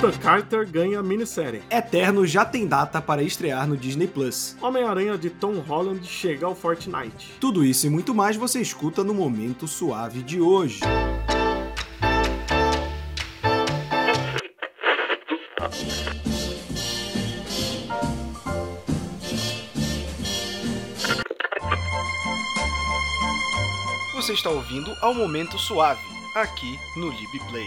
Capitã Carter ganha minissérie. Eterno já tem data para estrear no Disney Plus. Homem-Aranha de Tom Holland chega ao Fortnite. Tudo isso e muito mais você escuta no Momento Suave de hoje. Você está ouvindo ao Momento Suave, aqui no LibPlay.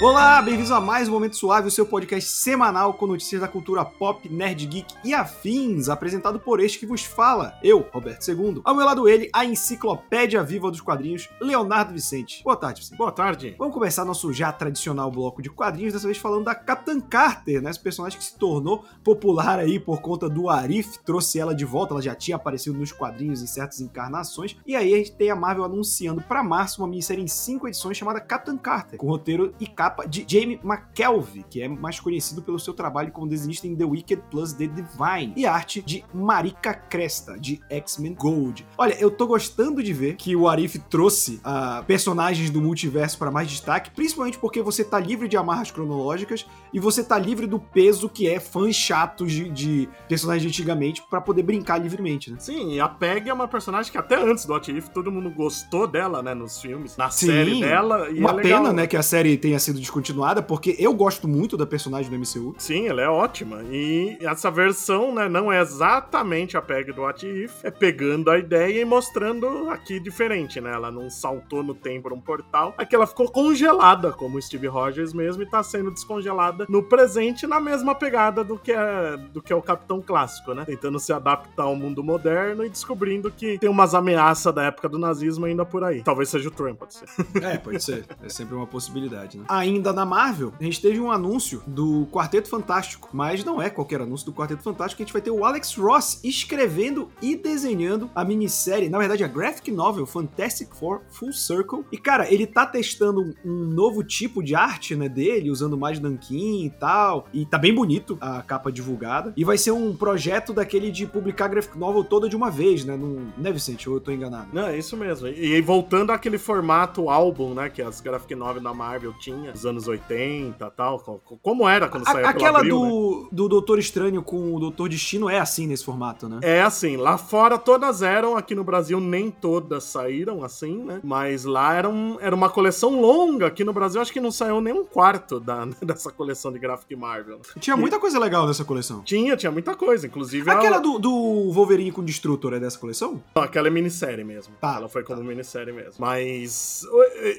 Olá, bem-vindos a mais um Momento Suave, o seu podcast semanal com notícias da cultura pop, nerd, geek e afins, apresentado por este que vos fala, eu, Roberto II. Ao meu lado ele, a enciclopédia viva dos quadrinhos, Leonardo Vicente. Boa tarde, Vicente. Boa tarde. Vamos começar nosso já tradicional bloco de quadrinhos, dessa vez falando da Capitã Carter, né? Esse personagem que se tornou popular aí por conta do Arif, trouxe ela de volta, ela já tinha aparecido nos quadrinhos em certas encarnações, e aí a gente tem a Marvel anunciando para março uma minissérie em cinco edições chamada Capitã Carter, com roteiro e capa de Jamie McKelvey, que é mais conhecido pelo seu trabalho como desenhista em The Wicked plus The Divine, e arte de Marika Cresta, de X-Men Gold. Olha, eu tô gostando de ver que o Arif trouxe uh, personagens do multiverso para mais destaque, principalmente porque você tá livre de amarras cronológicas e você tá livre do peso que é fãs chatos de, de personagens de antigamente para poder brincar livremente, né? Sim, e a Peg é uma personagem que até antes do What If todo mundo gostou dela, né, nos filmes, na Sim, série dela. E uma é pena, né, que a série tenha sido descontinuada, porque eu gosto muito da personagem do MCU. Sim, ela é ótima. E essa versão, né, não é exatamente a PEG do What If, é pegando a ideia e mostrando aqui diferente, né? Ela não saltou no tempo um portal, aqui ela ficou congelada, como o Steve Rogers mesmo, e tá sendo descongelada no presente na mesma pegada do que é, do que é o Capitão Clássico, né? Tentando se adaptar ao mundo moderno e descobrindo que tem umas ameaças da época do nazismo ainda por aí. Talvez seja o Trump, pode ser. É, pode ser. É sempre uma possibilidade, né? Ainda ainda na Marvel, a gente teve um anúncio do Quarteto Fantástico, mas não é qualquer anúncio do Quarteto Fantástico, a gente vai ter o Alex Ross escrevendo e desenhando a minissérie, na verdade a graphic novel Fantastic Four Full Circle. E cara, ele tá testando um novo tipo de arte, né, dele, usando mais nanquim e tal, e tá bem bonito a capa divulgada. E vai ser um projeto daquele de publicar graphic novel toda de uma vez, né, não, né Vicente, ou eu tô enganado? Não, é isso mesmo. E, voltando àquele formato álbum, né, que as graphic novel da Marvel tinha, usando anos 80 tal? Como era quando saiu Aquela abril, do, né? do Doutor Estranho com o Doutor Destino é assim nesse formato, né? É assim. Lá fora todas eram, aqui no Brasil nem todas saíram assim, né? Mas lá era, um, era uma coleção longa. Aqui no Brasil acho que não saiu nem um quarto da, dessa coleção de Graphic Marvel. Tinha muita coisa legal dessa coleção. Tinha, tinha muita coisa. Inclusive. Aquela do, do Wolverine com Destrutor é dessa coleção? Não, aquela é minissérie mesmo. Tá. Ela foi como tá. minissérie mesmo. Mas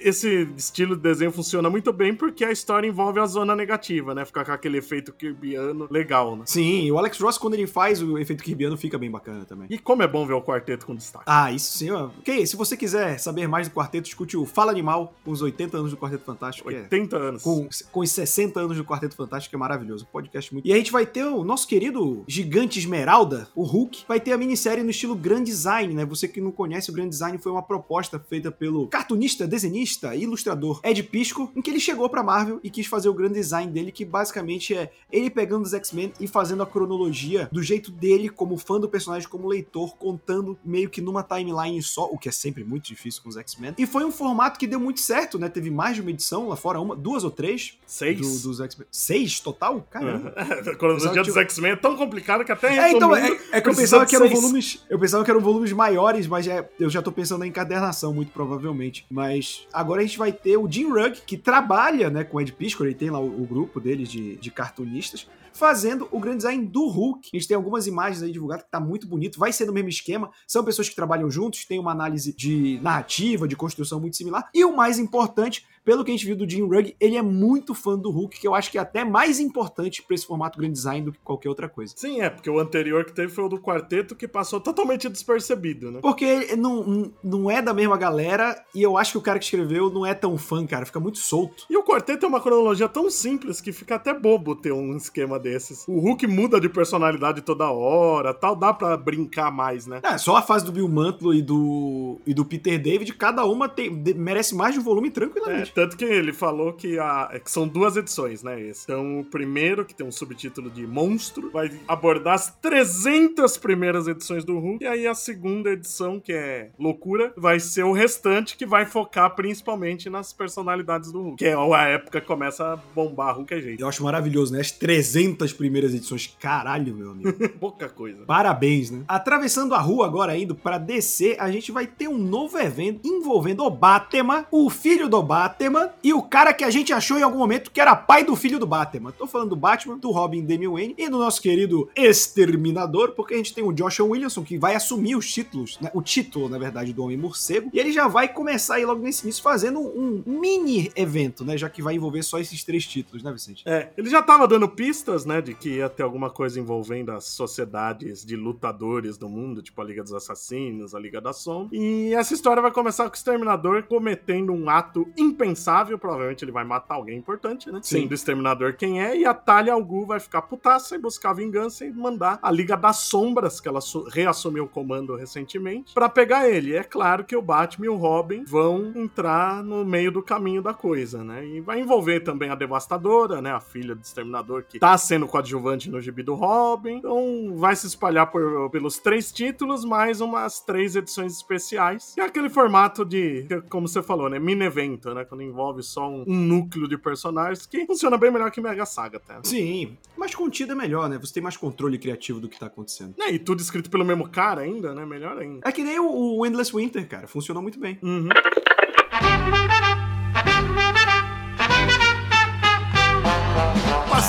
esse estilo de desenho funciona muito bem porque a história envolve a zona negativa, né? Ficar com aquele efeito kirbiano legal, né? Sim, o Alex Ross, quando ele faz o efeito kirbiano, fica bem bacana também. E como é bom ver o quarteto com destaque. Ah, isso sim, ó. Ok, se você quiser saber mais do quarteto, escute o Fala Animal, com os 80 anos do Quarteto Fantástico. 80 é, anos. Com, com os 60 anos do Quarteto Fantástico, que é maravilhoso. podcast muito. E a gente vai ter o nosso querido gigante Esmeralda, o Hulk, vai ter a minissérie no estilo Grand Design, né? Você que não conhece, o Grand Design foi uma proposta feita pelo cartunista, desenhista e ilustrador Ed Pisco, em que ele chegou pra Marvel e quis fazer o grande design dele, que basicamente é ele pegando os X-Men e fazendo a cronologia do jeito dele, como fã do personagem, como leitor, contando meio que numa timeline só, o que é sempre muito difícil com os X-Men. E foi um formato que deu muito certo, né? Teve mais de uma edição lá fora, uma, duas ou três. Seis. Do, dos X-Men. Seis total? Caramba. É, a cronologia dos X-Men é tão complicada que até É, então, é, é que eu pensava que eram volumes. Eu pensava que eram volumes maiores, mas é, eu já tô pensando na encadernação, muito provavelmente. Mas agora a gente vai ter o Jim Rugg, que trabalha, né, com Ed Piscor, ele tem lá o, o grupo deles de, de cartunistas, fazendo o grande design do Hulk. A gente tem algumas imagens aí divulgadas que tá muito bonito, vai ser no mesmo esquema, são pessoas que trabalham juntos, tem uma análise de narrativa, de construção muito similar, e o mais importante, pelo que a gente viu do Jim Rugg, ele é muito fã do Hulk, que eu acho que é até mais importante para esse formato Grand Design do que qualquer outra coisa. Sim, é, porque o anterior que teve foi o do quarteto, que passou totalmente despercebido, né? Porque não, não é da mesma galera, e eu acho que o cara que escreveu não é tão fã, cara, fica muito solto. E o quarteto é uma cronologia tão simples que fica até bobo ter um esquema desses. O Hulk muda de personalidade toda hora, tal, dá para brincar mais, né? É, só a fase do Bill Mantlo e do, e do Peter David, cada uma tem, merece mais de um volume tranquilamente. É, Tanto que ele falou que, a, é que são duas edições, né? Esse. Então, o primeiro, que tem um subtítulo de Monstro, vai abordar as 300 primeiras edições do Hulk. E aí a segunda edição, que é Loucura, vai ser o restante, que vai focar principalmente nas personalidades do Hulk. Que é a época que começa a bombar Hulk é jeito. Eu acho maravilhoso, né? As 300 primeiras edições. Caralho, meu amigo. Pouca coisa. Parabéns, né? Atravessando a rua agora, indo pra DC, a gente vai ter um novo evento envolvendo o Batman, o filho do Batman e o cara que a gente achou em algum momento que era pai do filho do Batman. Tô falando do Batman, do Robin Damian Wayne e do nosso querido Exterminador, porque a gente tem o Joshua Williamson que vai assumir os títulos, né? O título, na verdade, do Homem Morcego. E ele já vai começar aí logo nesse início fazendo um mini evento, né? Já que vai envolver só esses três títulos, né, Vicente? É, ele já tava dando pistas, né, de que ia ter alguma coisa envolvendo as sociedades de lutadores do mundo, tipo a Liga dos Assassinos, a Liga da Sombra. E essa história vai começar com o Exterminador cometendo um ato impensável, provavelmente ele vai matar alguém importante, né? Sim. Sendo o Exterminador quem é, e a Talia al Ghul vai ficar putaça e buscar vingança e mandar a Liga das Sombras, que ela su- reassumiu o comando recentemente, pra pegar ele. E é claro que o Batman e o Robin vão entrar no meio do caminho da coisa, né? E vai envolver também a Devastadora, né? A filha do Exterminador, que tá sendo coadjuvante no gibi do Robin. Então vai se espalhar por- pelos três títulos, mais umas três edições especiais. E é aquele formato de, como você falou, né? Mini evento, né? Quando envolve só um, um núcleo de personagens, que funciona bem melhor que Mega Saga até. Sim, mais contido é melhor, né? Você tem mais controle criativo do que tá acontecendo. É, e tudo escrito pelo mesmo cara ainda, né? Melhor ainda. É que nem o, o Endless Winter, cara. Funcionou muito bem. Uhum.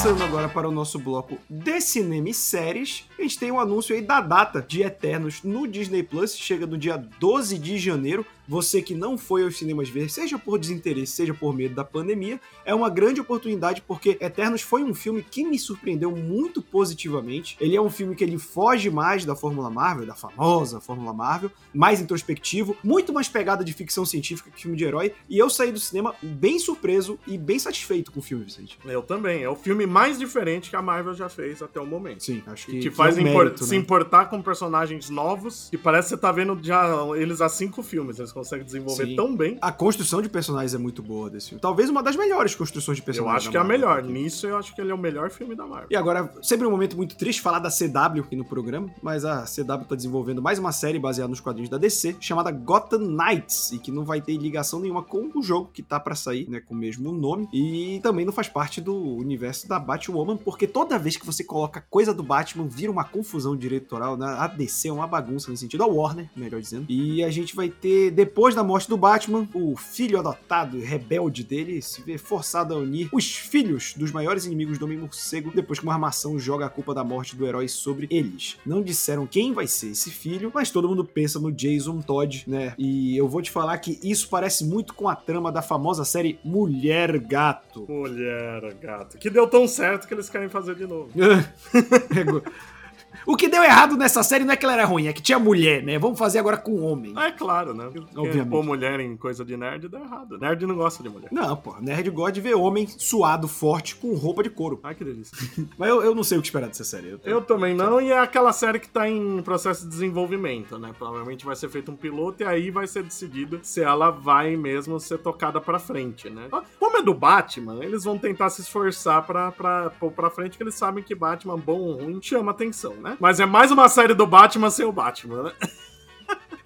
Passando agora para o nosso bloco de cinema e séries, a gente tem um anúncio aí da data de Eternos no Disney Plus, chega no dia 12 de janeiro. Você que não foi aos cinemas ver, seja por desinteresse, seja por medo da pandemia, é uma grande oportunidade porque Eternos foi um filme que me surpreendeu muito positivamente. Ele é um filme que ele foge mais da Fórmula Marvel, da famosa Fórmula Marvel, mais introspectivo, muito mais pegada de ficção científica que filme de herói, e eu saí do cinema bem surpreso e bem satisfeito com o filme, Vicente. Eu também. É o filme mais diferente que a Marvel já fez até o momento. Sim, acho que Que te faz é um impor- mérito, se né? importar com personagens novos. E parece que você tá vendo já eles há cinco filmes. Eles conseguem desenvolver Sim. tão bem. A construção de personagens é muito boa desse filme. Talvez uma das melhores construções de Eu personagens. acho da que é a melhor. aqui. Nisso eu acho que ele é o melhor filme da Marvel. E agora, sempre um momento muito triste falar da CW aqui no programa, mas a CW tá desenvolvendo mais uma série baseada nos quadrinhos da DC, chamada Gotham Knights, e que não vai ter ligação nenhuma com o jogo que tá pra sair, né, com o mesmo nome, e também não faz parte do universo da Batwoman, porque toda vez que você coloca coisa do Batman, vira uma confusão diretoral, né? A DC é uma bagunça nesse sentido, a Warner, melhor dizendo. E a gente vai ter, depois da morte do Batman, o filho adotado, rebelde dele, se vê forçado a unir os filhos dos maiores inimigos do Homem-Morcego, depois que uma armação joga a culpa da morte do herói sobre eles. Não disseram quem vai ser esse filho, mas todo mundo pensa no Jason Todd, né? E eu vou te falar que isso parece muito com a trama da famosa série Mulher Gato. Mulher, gato. Que deu tão certo que eles querem fazer de novo. o que deu errado nessa série não é que ela era ruim, é que tinha mulher, né? Vamos fazer agora com homem. Ah, é claro, né? Porque Obviamente. Pôr mulher em coisa de nerd dá errado. Nerd não gosta de mulher. Não, pô, Nerd God vê homem suado, forte, com roupa de couro. Ai, que delícia. Mas eu, eu não sei o que esperar dessa série. Eu, Eu também não, e é aquela série que tá em processo de desenvolvimento, né? Provavelmente vai ser feito um piloto e aí vai ser decidido se ela vai mesmo ser tocada pra frente, né? Como é do Batman, eles vão tentar se esforçar pra, pra pôr pra frente, que eles sabem que Batman, bom ou ruim, chama atenção, né? Mas é mais uma série do Batman sem o Batman, né?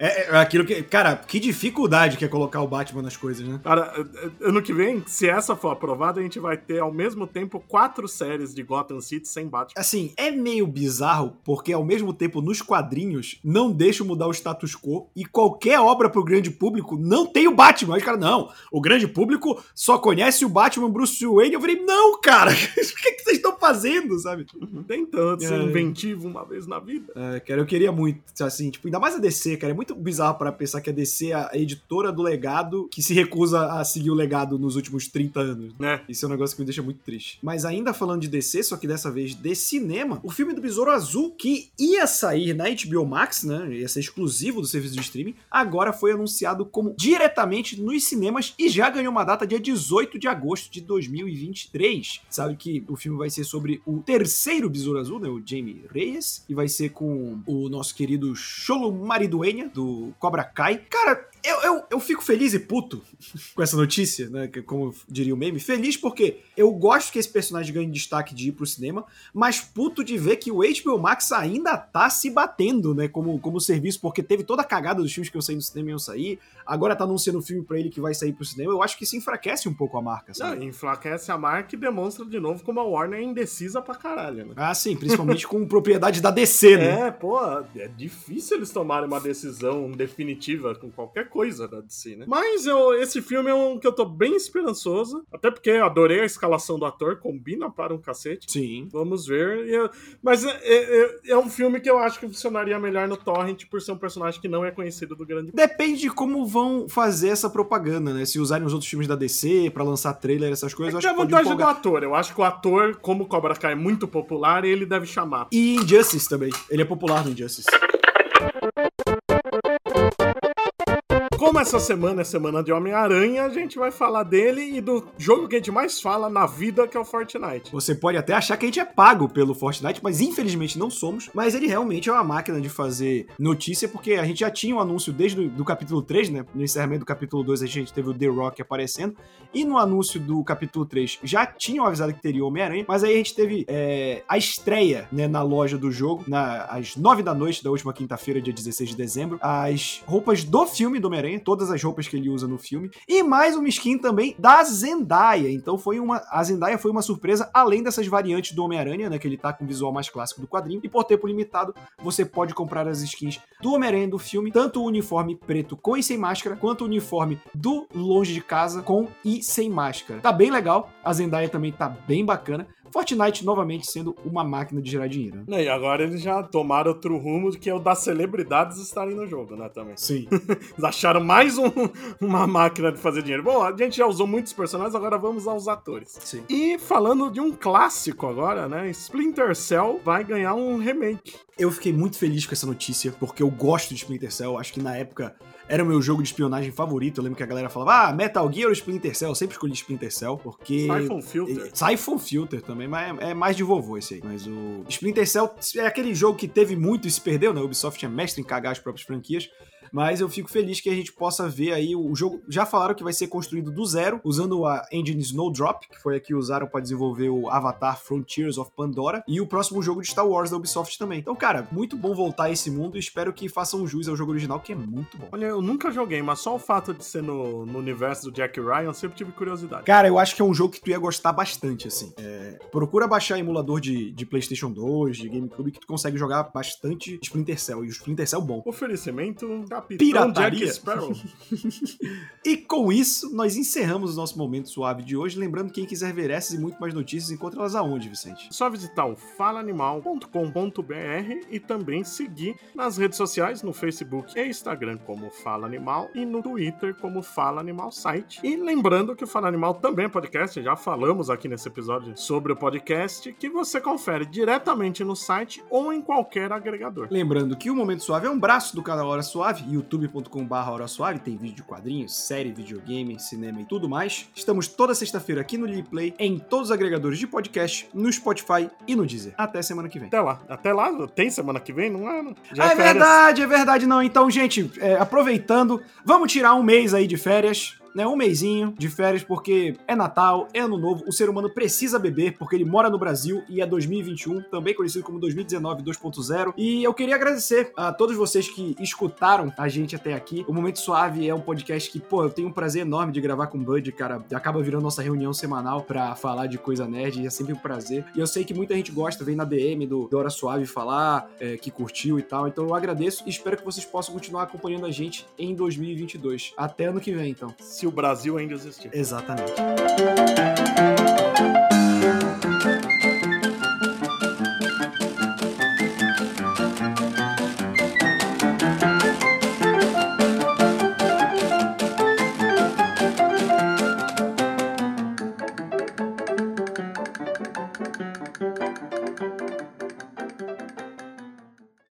É, é aquilo que. Cara, que dificuldade que é colocar o Batman nas coisas, né? Cara, ano que vem, se essa for aprovada, a gente vai ter ao mesmo tempo quatro séries de Gotham City sem Batman. Assim, é meio bizarro, porque ao mesmo tempo nos quadrinhos não deixam mudar o status quo e qualquer obra pro grande público não tem o Batman. Aí os caras, não, o grande público só conhece o Batman Bruce Wayne. Eu falei, não, cara, o que, que vocês estão fazendo, sabe? Tentando ser É. inventivo uma vez na vida. É, cara, eu queria muito, assim, tipo, ainda mais a DC, cara. É muito bizarro para pensar que a DC é a editora do legado que se recusa a seguir o legado nos últimos 30 anos. Né? Isso é um negócio que me deixa muito triste. Mas ainda falando de DC, só que dessa vez de cinema, o filme do Besouro Azul, que ia sair na HBO Max, né? Ia ser exclusivo do serviço de streaming, agora foi anunciado como diretamente nos cinemas e já ganhou uma data dia 18 de agosto de 2023. Sabe que o filme vai ser sobre o terceiro Besouro Azul, né? O Jamie Reyes, e vai ser com o nosso querido Cholo Mariduenha, do Cobra Kai. Cara, Eu, eu, eu fico feliz e puto com essa notícia, né? Como diria o meme. Feliz porque eu gosto que esse personagem ganhe destaque de ir pro cinema, mas puto de ver que o HBO Max ainda tá se batendo, né? Como, como serviço, porque teve toda a cagada dos filmes que eu saí no cinema e eu sair. Agora tá anunciando um filme pra ele que vai sair pro cinema. Eu acho que isso enfraquece um pouco a marca, sabe? Não, enfraquece a marca e demonstra de novo como a Warner é indecisa pra caralho, né? Ah, sim, principalmente com propriedade da DC, né? É, pô, é difícil eles tomarem uma decisão definitiva com qualquer coisa da DC, né? Mas eu, esse filme é um que eu tô bem esperançoso, até porque adorei a escalação do ator, combina para um cacete. Sim. Vamos ver. Eu, mas é, é, é, um filme que eu acho que funcionaria melhor no Torrent por ser um personagem que não é conhecido do grande. Depende de como vão fazer essa propaganda, né? Se usarem os outros filmes da DC para lançar trailer, essas coisas, é eu acho que que a vantagem do ator. Eu acho que o ator, como Cobra Kai é muito popular, ele deve chamar. E Injustice também. Ele é popular no Injustice. Como essa semana é semana de Homem-Aranha, a gente vai falar dele e do jogo que a gente mais fala na vida, que é o Fortnite. Você pode até achar que a gente é pago pelo Fortnite, mas infelizmente não somos. Mas ele realmente é uma máquina de fazer notícia, porque a gente já tinha um anúncio desde o capítulo 3, né? No encerramento do capítulo 2 a gente teve o The Rock aparecendo. E no anúncio do capítulo 3 já tinham avisado que teria o Homem-Aranha, mas aí a gente teve é, a estreia né, na loja do jogo, na, às 9 da noite da última quinta-feira, dia 16 de dezembro, as roupas do filme do Homem-Aranha todas as roupas que ele usa no filme, e mais uma skin também da Zendaya. Então foi uma a Zendaya foi uma surpresa além dessas variantes do Homem-Aranha, né, que ele tá com o visual mais clássico do quadrinho, e por tempo limitado, você pode comprar as skins do Homem-Aranha do filme, tanto o uniforme preto com e sem máscara, quanto o uniforme do Longe de Casa com e sem máscara. Tá bem legal, a Zendaya também tá bem bacana. Fortnite novamente sendo uma máquina de gerar dinheiro. Né? E agora eles já tomaram outro rumo que é o das celebridades estarem no jogo, né? Também. Sim. eles acharam mais um, uma máquina de fazer dinheiro. Bom, a gente já usou muitos personagens, agora vamos aos atores. Sim. E falando de um clássico agora, né? Splinter Cell vai ganhar um remake. Eu fiquei muito feliz com essa notícia, porque eu gosto de Splinter Cell. Acho que na época era o meu jogo de espionagem favorito. Eu lembro que a galera falava, ah, Metal Gear ou Splinter Cell? Eu sempre escolhi Splinter Cell, porque. Siphon Filter. Siphon Filter também, mas é, é mais de vovô esse aí. Mas o Splinter Cell é aquele jogo que teve muito e se perdeu, né? O Ubisoft é mestre em cagar as próprias franquias mas eu fico feliz que a gente possa ver aí o jogo. Já falaram que vai ser construído do zero, usando a engine Snowdrop, que foi a que usaram para desenvolver o Avatar Frontiers of Pandora, e o próximo jogo de Star Wars da Ubisoft também. Então, cara, muito bom voltar a esse mundo e espero que façam jus ao jogo original, que é muito bom. Olha, eu nunca joguei, mas só o fato de ser no, no universo do Jack Ryan, eu sempre tive curiosidade. Cara, eu acho que é um jogo que tu ia gostar bastante, assim. É, procura baixar emulador de, de PlayStation 2, de GameCube, que tu consegue jogar bastante Splinter Cell, e o Splinter Cell bom. Oferecimento Capitão Pirataria. Jack Sparrow. e com isso, nós encerramos o nosso momento suave de hoje. Lembrando, quem quiser ver essas e muito mais notícias, encontra elas aonde, Vicente? Só visitar o falaanimal.com.br e também seguir nas redes sociais, no Facebook e Instagram como Fala Animal e no Twitter como Fala Animal Site. E lembrando que o Fala Animal também é podcast, já falamos aqui nesse episódio sobre o podcast, que você confere diretamente no site ou em qualquer agregador. Lembrando que o Momento Suave é um braço do canal Hora Suave, youtube.com.br Hora Suave, tem vídeo de quadrinhos, série, videogame, cinema e tudo mais. Estamos toda sexta-feira aqui no Liplay, em todos os agregadores de podcast, no Spotify e no Deezer. Até semana que vem. Até lá. Até lá? Tem semana que vem? Não é? Não. Já é, é verdade, é verdade não. Então, gente, é, aproveitando, vamos tirar um mês aí de férias né, um mêsinho de férias, porque é Natal, é Ano Novo, o ser humano precisa beber, porque ele mora no Brasil e é 2021, também conhecido como 2019 2.0. E eu queria agradecer a todos vocês que escutaram a gente até aqui. O Momento Suave é um podcast que, pô, eu tenho um prazer enorme de gravar com o Bud, cara. Acaba virando nossa reunião semanal pra falar de coisa nerd, e é sempre um prazer. E eu sei que muita gente gosta, vem na DM do, do Hora Suave falar, é, que curtiu e tal. Então eu agradeço e espero que vocês possam continuar acompanhando a gente em 2022. Até ano que vem, então se o Brasil ainda existir. Exatamente.